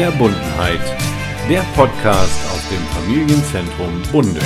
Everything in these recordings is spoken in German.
Verbundenheit, der Podcast aus dem Familienzentrum Bunde.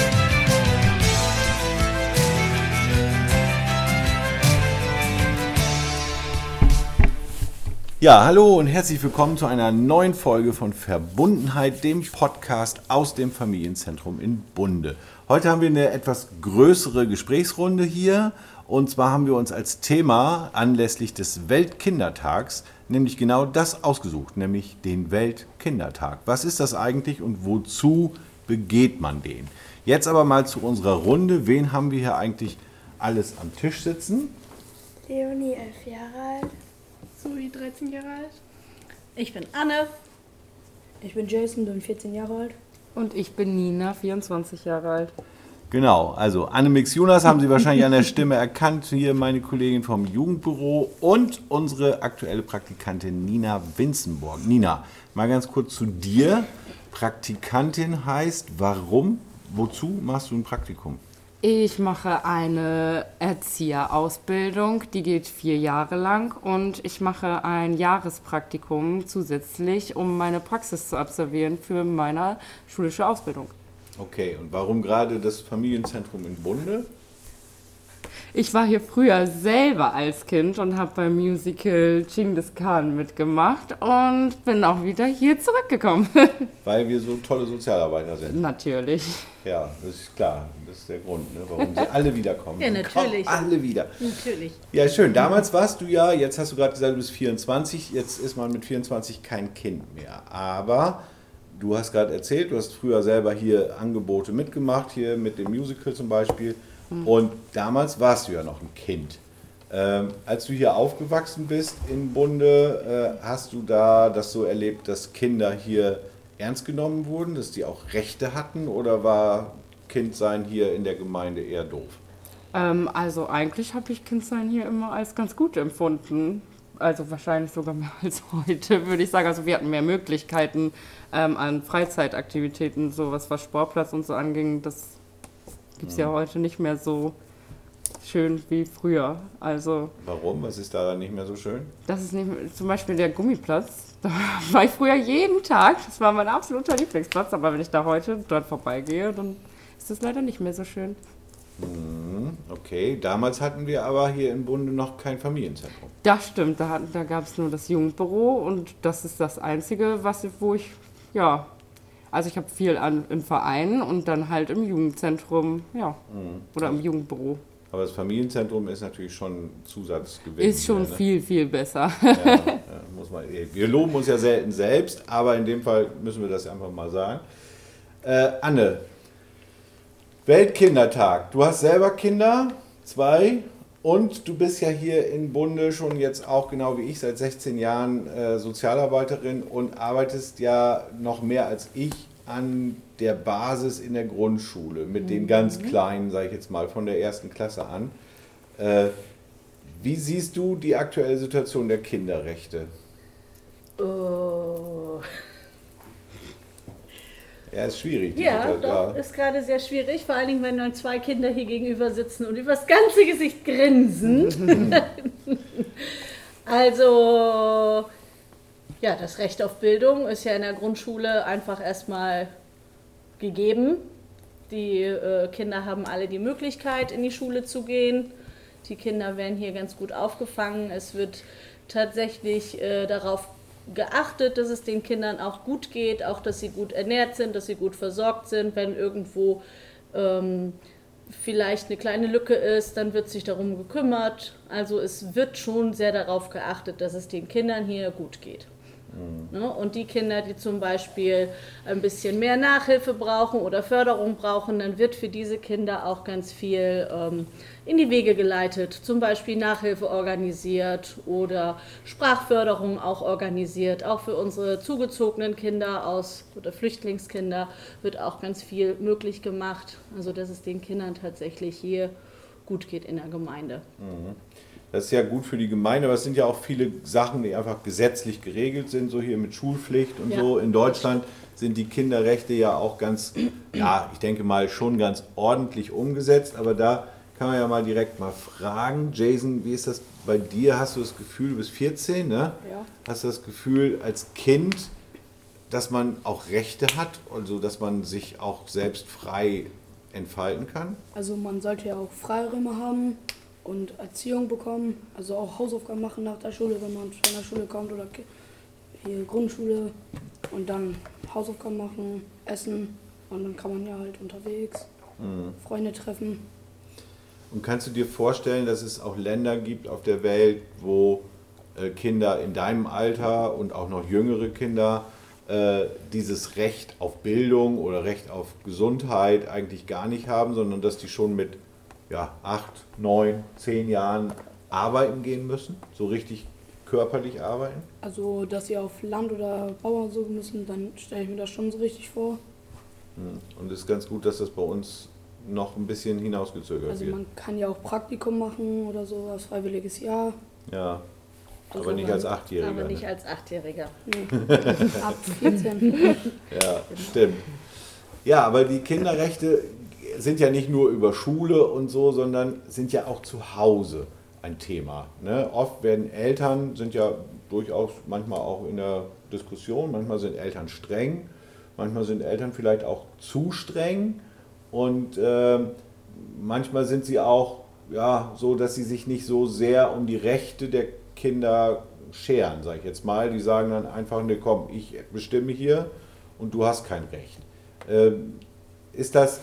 Ja, hallo und herzlich willkommen zu einer neuen Folge von Verbundenheit, dem Podcast aus dem Familienzentrum in Bunde. Heute haben wir eine etwas größere Gesprächsrunde hier und zwar haben wir uns als Thema anlässlich des Weltkindertags nämlich genau das ausgesucht, nämlich den Weltkindertag. Was ist das eigentlich und wozu begeht man den? Jetzt aber mal zu unserer Runde. Wen haben wir hier eigentlich alles am Tisch sitzen? Leonie, elf Jahre alt. Zoe, 13 Jahre alt. Ich bin Anne. Ich bin Jason, bin 14 Jahre alt. Und ich bin Nina, 24 Jahre alt. Genau, also Annemix Jonas haben Sie wahrscheinlich an der Stimme erkannt. Hier meine Kollegin vom Jugendbüro und unsere aktuelle Praktikantin Nina Winzenborg. Nina, mal ganz kurz zu dir. Praktikantin heißt, warum, wozu machst du ein Praktikum? Ich mache eine Erzieherausbildung, die geht vier Jahre lang und ich mache ein Jahrespraktikum zusätzlich, um meine Praxis zu absolvieren für meine schulische Ausbildung. Okay, und warum gerade das Familienzentrum in Bunde? Ich war hier früher selber als Kind und habe beim Musical Genghis Khan mitgemacht und bin auch wieder hier zurückgekommen. Weil wir so tolle Sozialarbeiter sind. Natürlich. Ja, das ist klar. Das ist der Grund, ne, warum sie alle wiederkommen. Ja, natürlich. Alle wieder. Natürlich. Ja, schön. Damals warst du ja, jetzt hast du gerade gesagt, du bist 24. Jetzt ist man mit 24 kein Kind mehr. Aber du hast gerade erzählt, du hast früher selber hier Angebote mitgemacht, hier mit dem Musical zum Beispiel. Und damals warst du ja noch ein Kind. Ähm, als du hier aufgewachsen bist in Bunde, äh, hast du da das so erlebt, dass Kinder hier ernst genommen wurden, dass die auch Rechte hatten oder war Kindsein hier in der Gemeinde eher doof? Ähm, also eigentlich habe ich Kindsein hier immer als ganz gut empfunden. Also wahrscheinlich sogar mehr als heute, würde ich sagen. Also wir hatten mehr Möglichkeiten ähm, an Freizeitaktivitäten, so was was Sportplatz und so anging. Das gibt es ja heute nicht mehr so schön wie früher. Also Warum? Was ist daran nicht mehr so schön? das ist nicht mehr, zum Beispiel der Gummiplatz. Da war ich früher jeden Tag. Das war mein absoluter Lieblingsplatz. Aber wenn ich da heute dort vorbeigehe, dann ist das leider nicht mehr so schön. Okay, damals hatten wir aber hier in Bunde noch kein Familienzentrum. Das stimmt, da, hatten- da gab es nur das Jugendbüro und das ist das Einzige, was wo ich, ja, also ich habe viel an, in Vereinen und dann halt im Jugendzentrum, ja, oder im Jugendbüro. Aber das Familienzentrum ist natürlich schon Zusatzgewinn. Ist schon hier, ne? viel, viel besser. Ja, ja, muss man, wir loben uns ja selten selbst, aber in dem Fall müssen wir das einfach mal sagen. Äh, Anne, Weltkindertag. Du hast selber Kinder, zwei, und du bist ja hier in Bunde schon jetzt auch genau wie ich seit 16 Jahren äh, Sozialarbeiterin und arbeitest ja noch mehr als ich an der Basis in der Grundschule mit den ganz Kleinen, sage ich jetzt mal, von der ersten Klasse an. Äh, wie siehst du die aktuelle Situation der Kinderrechte? Oh. Ja, ist schwierig. Ja, Situation, doch, ist gerade sehr schwierig. Vor allen Dingen, wenn dann zwei Kinder hier gegenüber sitzen und übers ganze Gesicht grinsen. also, ja, das Recht auf Bildung ist ja in der Grundschule einfach erstmal gegeben. Die äh, Kinder haben alle die Möglichkeit, in die Schule zu gehen. Die Kinder werden hier ganz gut aufgefangen. Es wird tatsächlich äh, darauf geachtet, dass es den Kindern auch gut geht, auch dass sie gut ernährt sind, dass sie gut versorgt sind. Wenn irgendwo ähm, vielleicht eine kleine Lücke ist, dann wird sich darum gekümmert. Also es wird schon sehr darauf geachtet, dass es den Kindern hier gut geht. Ne? Und die Kinder, die zum Beispiel ein bisschen mehr Nachhilfe brauchen oder Förderung brauchen, dann wird für diese Kinder auch ganz viel ähm, in die Wege geleitet. Zum Beispiel Nachhilfe organisiert oder Sprachförderung auch organisiert. Auch für unsere zugezogenen Kinder aus oder Flüchtlingskinder wird auch ganz viel möglich gemacht. Also dass es den Kindern tatsächlich hier gut geht in der Gemeinde. Das ist ja gut für die Gemeinde, aber es sind ja auch viele Sachen, die einfach gesetzlich geregelt sind, so hier mit Schulpflicht und Ja. so. In Deutschland sind die Kinderrechte ja auch ganz, ja, ich denke mal schon ganz ordentlich umgesetzt, aber da kann man ja mal direkt mal fragen. Jason, wie ist das bei dir? Hast du das Gefühl, du bist 14, ne? Ja. Hast du das Gefühl, als Kind dass man auch Rechte hat, also dass man sich auch selbst frei entfalten kann? Also man sollte ja auch Freiräume haben und Erziehung bekommen, also auch Hausaufgaben machen nach der Schule, wenn man von der Schule kommt oder hier Grundschule. Und dann Hausaufgaben machen, essen. Und dann kann man ja halt unterwegs Freunde treffen. Und kannst du dir vorstellen, dass es auch Länder gibt auf der Welt, wo äh, Kinder in deinem Alter und auch noch jüngere Kinder äh, dieses Recht auf Bildung oder Recht auf Gesundheit eigentlich gar nicht haben, sondern dass die schon mit ja, acht, neun, zehn Jahren arbeiten gehen müssen, so richtig körperlich arbeiten? Also dass sie auf Land oder Bauern so müssen, dann stelle ich mir das schon so richtig vor. Und es ist ganz gut, dass das bei uns noch ein bisschen hinausgezögert Also wird. man kann ja auch Praktikum machen oder so, als freiwilliges Jahr. Ja, Also aber nicht man- als Achtjähriger. Aber nicht ne? als Achtjähriger. Ab 14. Ja, stimmt. Ja, aber die Kinderrechte sind ja nicht nur über Schule und so, sondern sind ja auch zu Hause ein Thema. Ne? Oft werden Eltern, sind ja durchaus manchmal auch in der Diskussion, manchmal sind Eltern streng, manchmal sind Eltern vielleicht auch zu streng und ähm, manchmal sind sie auch ja, so, dass sie sich nicht so sehr um die Rechte der Kinder scheren, sage ich jetzt mal. Die sagen dann einfach, ne, komm, ich bestimme hier und du hast kein Recht. Ähm, ist, das,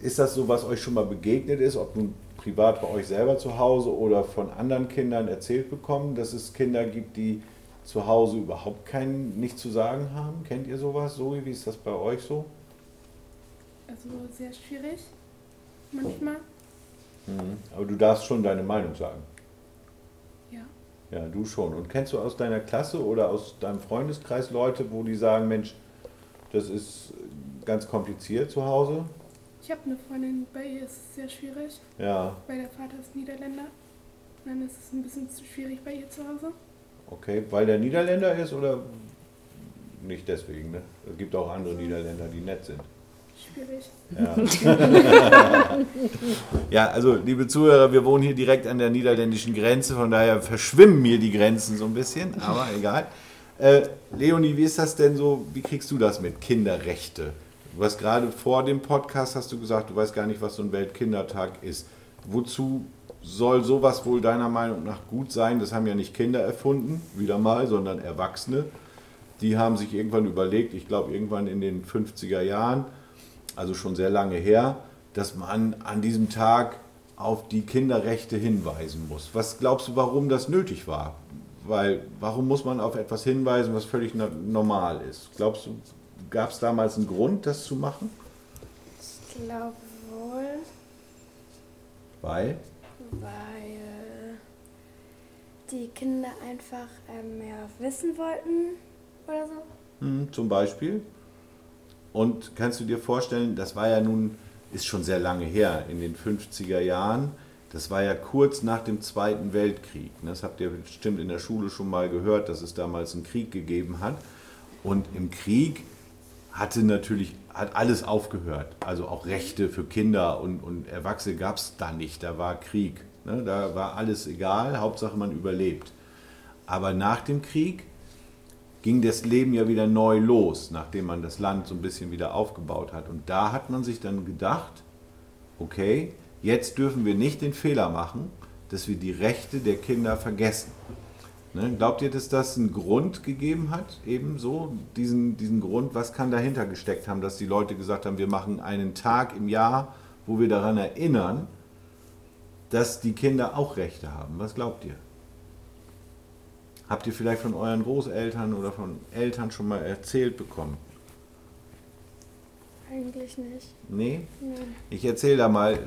ist das so, was euch schon mal begegnet ist, ob nun privat bei euch selber zu Hause oder von anderen Kindern erzählt bekommen, dass es Kinder gibt, die zu Hause überhaupt kein nicht zu sagen haben? Kennt ihr sowas? So, wie ist das bei euch so? Also sehr schwierig. Manchmal. Mhm. Aber du darfst schon deine Meinung sagen. Ja. Ja, du schon. Und kennst du aus deiner Klasse oder aus deinem Freundeskreis Leute, wo die sagen, Mensch, das ist ganz kompliziert zu Hause? Ich habe eine Freundin, bei ihr ist es sehr schwierig, Ja, weil der Vater ist Niederländer. Und dann ist es ein bisschen zu schwierig bei ihr zu Hause. okay. Weil der Niederländer ist oder nicht deswegen, ne? Es gibt auch andere Niederländer, die nett sind. Schwierig. Ja. ja, also liebe Zuhörer, wir wohnen hier direkt an der niederländischen Grenze, von daher verschwimmen mir die Grenzen so ein bisschen, aber egal. Äh, Leonie, wie ist das denn so, wie kriegst du das mit Kinderrechte? Du hast gerade vor dem Podcast, hast du gesagt, du weißt gar nicht, was so ein Weltkindertag ist. Wozu soll sowas wohl deiner Meinung nach gut sein? Das haben ja nicht Kinder erfunden, wieder mal, sondern Erwachsene. Die haben sich irgendwann überlegt, ich glaube irgendwann in den 50er Jahren, also schon sehr lange her, dass man an diesem Tag auf die Kinderrechte hinweisen muss. Was glaubst du, warum das nötig war? Weil, warum muss man auf etwas hinweisen, was völlig no- normal ist? Glaubst du, gab es damals einen Grund, das zu machen? Ich glaube wohl, Weil? weil die Kinder einfach ähm, mehr wissen wollten oder so. Hm, zum Beispiel. Und kannst du dir vorstellen, das war ja nun, ist schon sehr lange her, in den 50er Jahren. Das war ja kurz nach dem Zweiten Weltkrieg. ne? Das habt ihr bestimmt in der Schule schon mal gehört, dass es damals einen Krieg gegeben hat. Und im Krieg hatte natürlich hat alles aufgehört. Also auch Rechte für Kinder und, und Erwachsene gab es da nicht. Da war Krieg. Ne? Da war alles egal, Hauptsache man überlebt. Aber nach dem Krieg ging das Leben ja wieder neu los, nachdem man das Land so ein bisschen wieder aufgebaut hat. Und da hat man sich dann gedacht, okay, jetzt dürfen wir nicht den Fehler machen, dass wir die Rechte der Kinder vergessen. Ne? Glaubt ihr, dass das einen Grund gegeben hat, ebenso diesen, diesen Grund? Was kann dahinter gesteckt haben, dass die Leute gesagt haben, wir machen einen Tag im Jahr, wo wir daran erinnern, dass die Kinder auch Rechte haben? Was glaubt ihr? Habt ihr vielleicht von euren Großeltern oder von Eltern schon mal erzählt bekommen? Eigentlich nicht. Nee? Nee. Ich erzähle da mal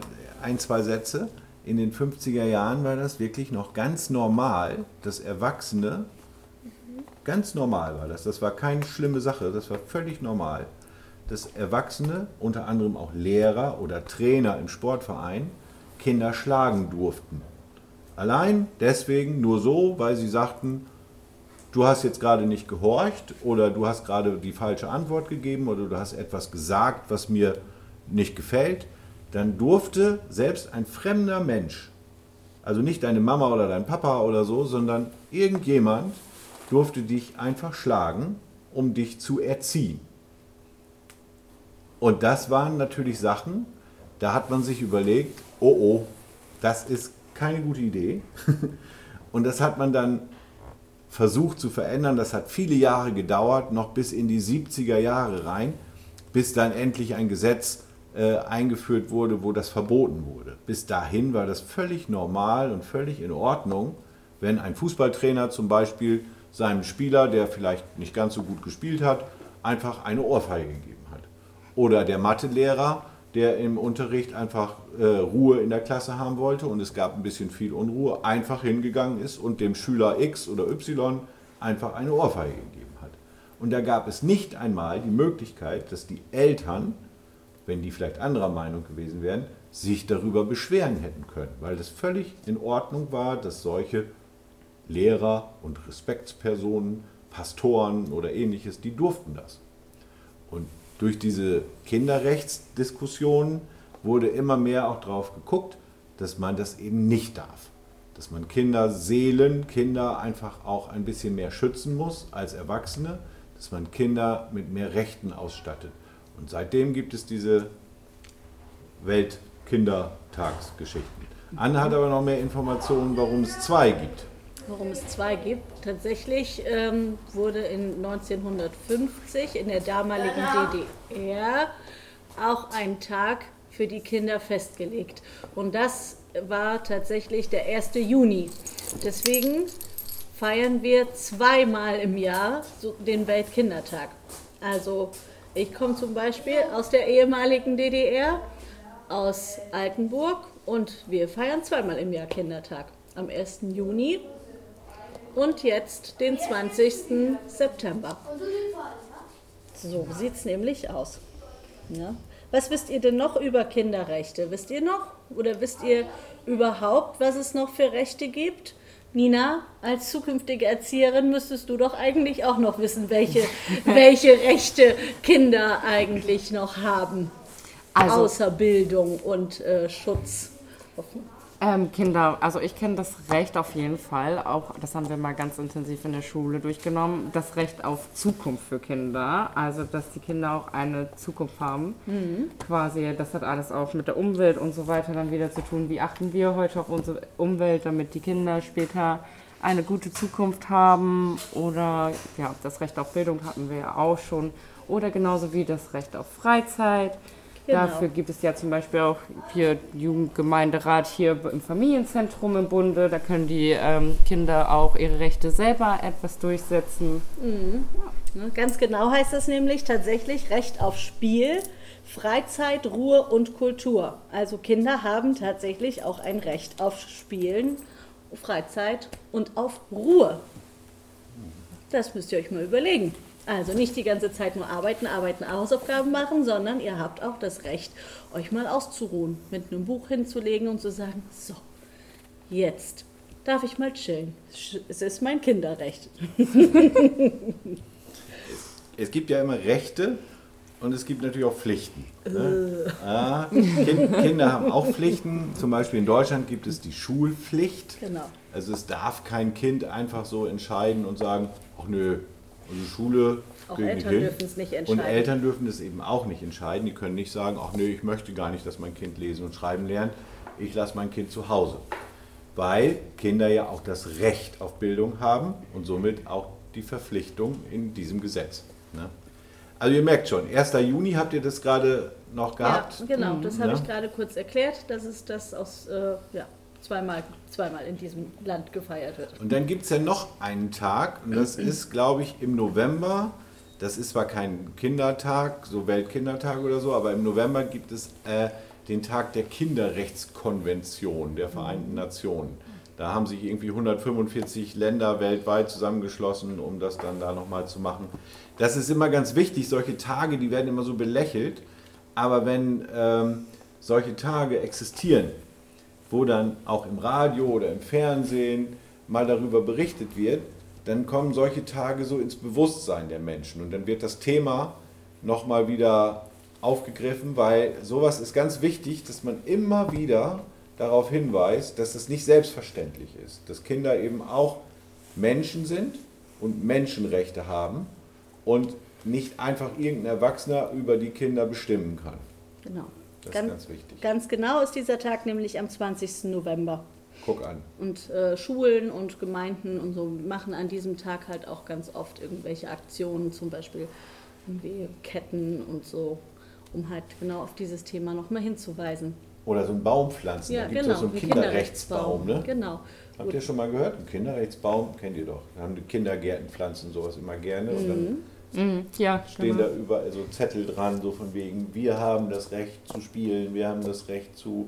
ein, zwei Sätze. In den 50er Jahren war das wirklich noch ganz normal, dass Erwachsene, ganz normal war das, das war keine schlimme Sache, das war völlig normal, dass Erwachsene, unter anderem auch Lehrer oder Trainer im Sportverein, Kinder schlagen durften. Allein deswegen nur so, weil sie sagten, du hast jetzt gerade nicht gehorcht oder du hast gerade die falsche Antwort gegeben oder du hast etwas gesagt, was mir nicht gefällt, dann durfte selbst ein fremder Mensch, also nicht deine Mama oder dein Papa oder so, sondern irgendjemand durfte dich einfach schlagen, um dich zu erziehen. Und das waren natürlich Sachen, da hat man sich überlegt, oh oh, das ist keine gute Idee. Und das hat man dann versucht zu verändern. Das hat viele Jahre gedauert, noch bis in die 70er Jahre rein, bis dann endlich ein Gesetz äh, eingeführt wurde, wo das verboten wurde. Bis dahin war das völlig normal und völlig in Ordnung, wenn ein Fußballtrainer zum Beispiel seinem Spieler, der vielleicht nicht ganz so gut gespielt hat, einfach eine Ohrfeige gegeben hat. Oder der Mathelehrer, der im Unterricht einfach äh, Ruhe in der Klasse haben wollte und es gab ein bisschen viel Unruhe, einfach hingegangen ist und dem Schüler X oder Y einfach eine Ohrfeige gegeben hat. Und da gab es nicht einmal die Möglichkeit, dass die Eltern, wenn die vielleicht anderer Meinung gewesen wären, sich darüber beschweren hätten können, weil das völlig in Ordnung war, dass solche Lehrer und Respektspersonen, Pastoren oder ähnliches, die durften das. Und durch diese Kinderrechtsdiskussionen wurde immer mehr auch darauf geguckt, dass man das eben nicht darf. Dass man Kinderseelen, Kinder einfach auch ein bisschen mehr schützen muss als Erwachsene, dass man Kinder mit mehr Rechten ausstattet. Und seitdem gibt es diese Weltkindertagsgeschichten. Anne hat aber noch mehr Informationen, warum es zwei gibt warum es zwei gibt. Tatsächlich ähm, wurde in 1950 in der damaligen DDR auch ein Tag für die Kinder festgelegt. Und das war tatsächlich der 1. Juni. Deswegen feiern wir zweimal im Jahr den Weltkindertag. Also ich komme zum Beispiel aus der ehemaligen DDR, aus Altenburg und wir feiern zweimal im Jahr Kindertag. Am 1. Juni und jetzt den 20. September. So sieht es nämlich aus. Ja. Was wisst ihr denn noch über Kinderrechte? Wisst ihr noch oder wisst ihr überhaupt, was es noch für Rechte gibt? Nina, als zukünftige Erzieherin müsstest du doch eigentlich auch noch wissen, welche, welche Rechte Kinder eigentlich noch haben, also, außer Bildung und äh, Schutz. Ähm, Kinder, also ich kenne das Recht auf jeden Fall, auch das haben wir mal ganz intensiv in der Schule durchgenommen, das Recht auf Zukunft für Kinder, also dass die Kinder auch eine Zukunft haben. Mhm. Quasi, das hat alles auch mit der Umwelt und so weiter dann wieder zu tun. Wie achten wir heute auf unsere Umwelt, damit die Kinder später eine gute Zukunft haben? Oder ja, das Recht auf Bildung hatten wir ja auch schon. Oder genauso wie das Recht auf Freizeit Genau. Dafür gibt es ja zum Beispiel auch hier Jugendgemeinderat hier im Familienzentrum im Bunde. Da können die ähm, Kinder auch ihre Rechte selber etwas durchsetzen. Mhm. Ja. Ne, ganz genau heißt das nämlich tatsächlich Recht auf Spiel, Freizeit, Ruhe und Kultur. Also Kinder haben tatsächlich auch ein Recht auf Spielen, Freizeit und auf Ruhe. Das müsst ihr euch mal überlegen. Also nicht die ganze Zeit nur arbeiten, arbeiten, Hausaufgaben machen, sondern ihr habt auch das Recht, euch mal auszuruhen, mit einem Buch hinzulegen und zu sagen, so, jetzt darf ich mal chillen. Es ist mein Kinderrecht. es gibt ja immer Rechte und es gibt natürlich auch Pflichten. Ne? Äh. Ah, Kinder haben auch Pflichten. Zum Beispiel in Deutschland gibt es die Schulpflicht. Genau. Also es darf kein Kind einfach so entscheiden und sagen, ach nö, also Schule auch Eltern dürfen es nicht entscheiden. Und Eltern dürfen es eben auch nicht entscheiden. Die können nicht sagen, ach nee, ich möchte gar nicht, dass mein Kind lesen und schreiben lernt. Ich lasse mein Kind zu Hause. Weil Kinder ja auch das Recht auf Bildung haben und somit auch die Verpflichtung in diesem Gesetz. Ne? Also ihr merkt schon, 1. Juni habt ihr das gerade noch gehabt? Ja, genau, das habe ja. ich gerade kurz erklärt. Das ist das aus, äh, ja, zweimal, zweimal in diesem Land gefeiert wird. Und dann gibt es ja noch einen Tag, und das ist, glaube ich, im November. Das ist zwar kein Kindertag, so Weltkindertag oder so, aber im November gibt es äh, den Tag der Kinderrechtskonvention der Vereinten Nationen. Da haben sich irgendwie 145 Länder weltweit zusammengeschlossen, um das dann da nochmal zu machen. Das ist immer ganz wichtig, solche Tage, die werden immer so belächelt, aber wenn ähm, solche Tage existieren, wo dann auch im Radio oder im Fernsehen mal darüber berichtet wird, dann kommen solche Tage so ins Bewusstsein der Menschen und dann wird das Thema nochmal wieder aufgegriffen, weil sowas ist ganz wichtig, dass man immer wieder darauf hinweist, dass es nicht selbstverständlich ist, dass Kinder eben auch Menschen sind und Menschenrechte haben und nicht einfach irgendein Erwachsener über die Kinder bestimmen kann. Genau. Das Ganz- ist ganz wichtig. Ganz genau ist dieser Tag nämlich am 20. November. Guck an. Und äh, Schulen und Gemeinden und so machen an diesem Tag halt auch ganz oft irgendwelche Aktionen, zum Beispiel irgendwie Ketten und so, um halt genau auf dieses Thema nochmal hinzuweisen. Oder so ein Baum pflanzen. da gibt es so einen wie Kinderrechtsbaum. Ne? Genau. Habt ihr schon mal gehört? Ein Kinderrechtsbaum kennt ihr doch. Da haben die Kindergärten pflanzen sowas immer gerne. Dann Mhm. Ja, stehen genau. da überall so Zettel dran, so von wegen, wir haben das Recht zu spielen, wir haben das Recht zu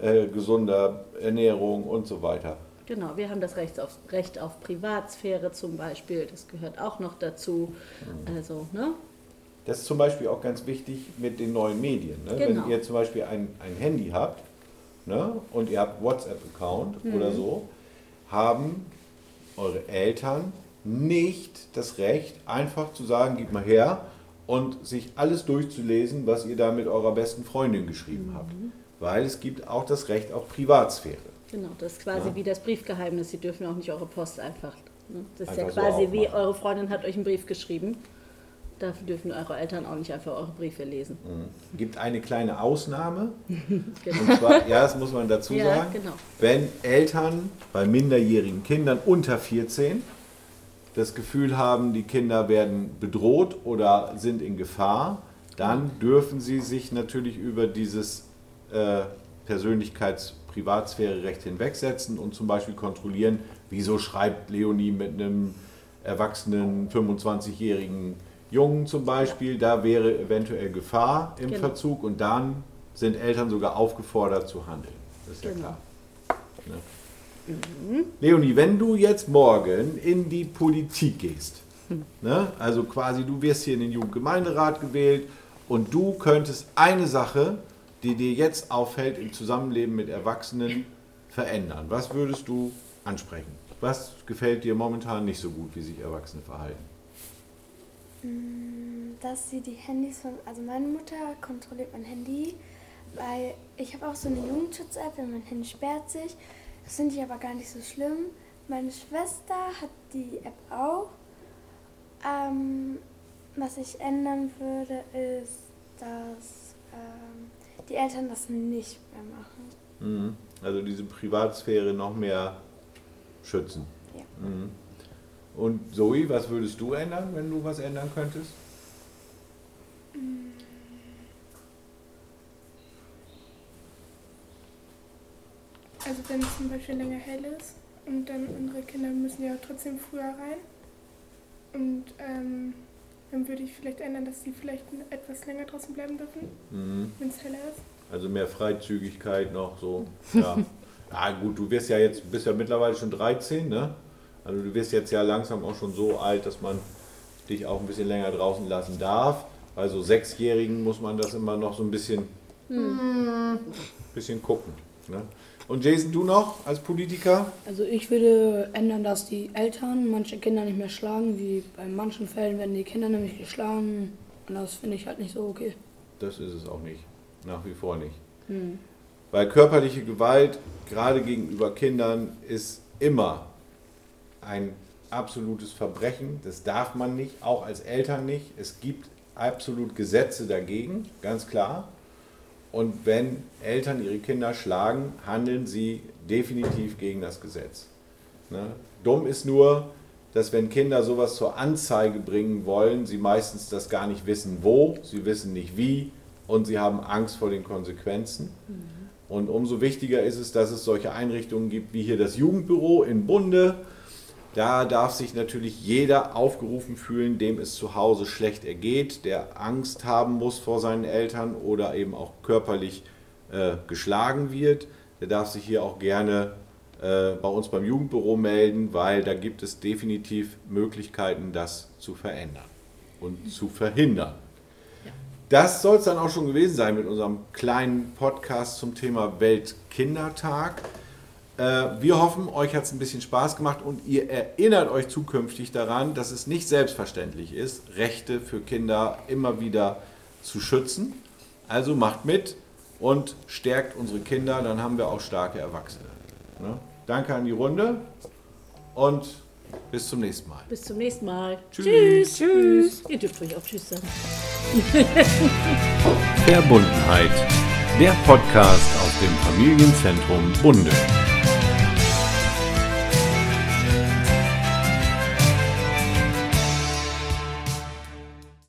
äh, gesunder Ernährung und so weiter. Genau, wir haben das Recht auf, Recht auf Privatsphäre zum Beispiel, das gehört auch noch dazu. Mhm. Also, ne? Das ist zum Beispiel auch ganz wichtig mit den neuen Medien. Ne? Genau. Wenn ihr zum Beispiel ein, ein Handy habt ne? und ihr habt WhatsApp-Account Mhm. oder so, haben eure Eltern nicht das Recht, einfach zu sagen, gib mal her und sich alles durchzulesen, was ihr da mit eurer besten Freundin geschrieben habt. Mhm. Weil es gibt auch das Recht auf Privatsphäre. Genau, das ist quasi Ja. wie das Briefgeheimnis. Sie dürfen auch nicht eure Post einfach. Ne? Das ist ja Einfach so quasi wie aufmachen. eure Freundin hat euch einen Brief geschrieben. Dafür dürfen eure Eltern auch nicht einfach eure Briefe lesen. gibt eine kleine Ausnahme. Genau. Und zwar, ja, das muss man dazu Ja, sagen, genau. wenn Eltern bei minderjährigen Kindern unter 14 das Gefühl haben, die Kinder werden bedroht oder sind in Gefahr, dann dürfen sie sich natürlich über dieses äh, Persönlichkeits-Privatsphäre-Recht hinwegsetzen und zum Beispiel kontrollieren, wieso schreibt Leonie mit einem erwachsenen 25-jährigen Jungen zum Beispiel, da wäre eventuell Gefahr im Genau. Verzug und dann sind Eltern sogar aufgefordert zu handeln. Das ist ja Genau. klar. Ne? Leonie, wenn du jetzt morgen in die Politik gehst, ne? also quasi du wirst hier in den Jugendgemeinderat gewählt und du könntest eine Sache, die dir jetzt auffällt im Zusammenleben mit Erwachsenen, verändern. Was würdest du ansprechen? Was gefällt dir momentan nicht so gut, wie sich Erwachsene verhalten? dass sie die Handys von, also meine Mutter kontrolliert mein Handy, weil ich habe auch so eine Jugendschutz-App, wenn mein Handy sperrt sich. Das finde ich aber gar nicht so schlimm. Meine Schwester hat die App auch. Ähm, was ich ändern würde, ist, dass ähm, die Eltern das nicht mehr machen. Mhm. Also diese Privatsphäre noch mehr schützen. Ja. Mhm. Und Zoe, was würdest du ändern, wenn du was ändern könntest? Also wenn es zum Beispiel länger hell ist und dann unsere Kinder müssen ja trotzdem früher rein. Und ähm, dann würde ich vielleicht ändern, dass sie vielleicht etwas länger draußen bleiben dürfen, Mhm. wenn es heller ist. Also mehr Freizügigkeit noch so. Ja. ja gut, du wirst ja jetzt, bist ja mittlerweile schon 13, ne? Also du wirst jetzt ja langsam auch schon so alt, dass man dich auch ein bisschen länger draußen lassen darf. Bei so Sechsjährigen muss man das immer noch so ein bisschen, bisschen gucken. Ne? Und Jason, du noch als Politiker? Also ich würde ändern, dass die Eltern manche Kinder nicht mehr schlagen, wie bei manchen Fällen werden die Kinder nämlich geschlagen. Und das finde ich halt nicht so okay. Das ist es auch nicht. Nach wie vor nicht. Weil körperliche Gewalt, gerade gegenüber Kindern, ist immer ein absolutes Verbrechen. Das darf man nicht, auch als Eltern nicht. Es gibt absolut Gesetze dagegen, ganz klar. Und wenn Eltern ihre Kinder schlagen, handeln sie definitiv gegen das Gesetz. Ne? Dumm ist nur, dass wenn Kinder sowas zur Anzeige bringen wollen, sie meistens das gar nicht wissen, wo, sie wissen nicht wie und sie haben Angst vor den Konsequenzen. Und umso wichtiger ist es, dass es solche Einrichtungen gibt wie hier das Jugendbüro in Bunde. Da darf sich natürlich jeder aufgerufen fühlen, dem es zu Hause schlecht ergeht, der Angst haben muss vor seinen Eltern oder eben auch körperlich äh, geschlagen wird. Der darf sich hier auch gerne äh, bei uns beim Jugendbüro melden, weil da gibt es definitiv Möglichkeiten, das zu verändern und zu verhindern. Das soll es dann auch schon gewesen sein mit unserem kleinen Podcast zum Thema Weltkindertag. Äh, Wir hoffen, euch hat es ein bisschen Spaß gemacht und ihr erinnert euch zukünftig daran, dass es nicht selbstverständlich ist, Rechte für Kinder immer wieder zu schützen. Also macht mit und stärkt unsere Kinder, dann haben wir auch starke Erwachsene. Ne? Danke an die Runde und Bis zum nächsten Mal. Bis zum nächsten Mal. Tschüss. Tschüss. Ihr dürft euch auch Tschüss sagen. Verbundenheit. Der Podcast aus dem Familienzentrum Bunde.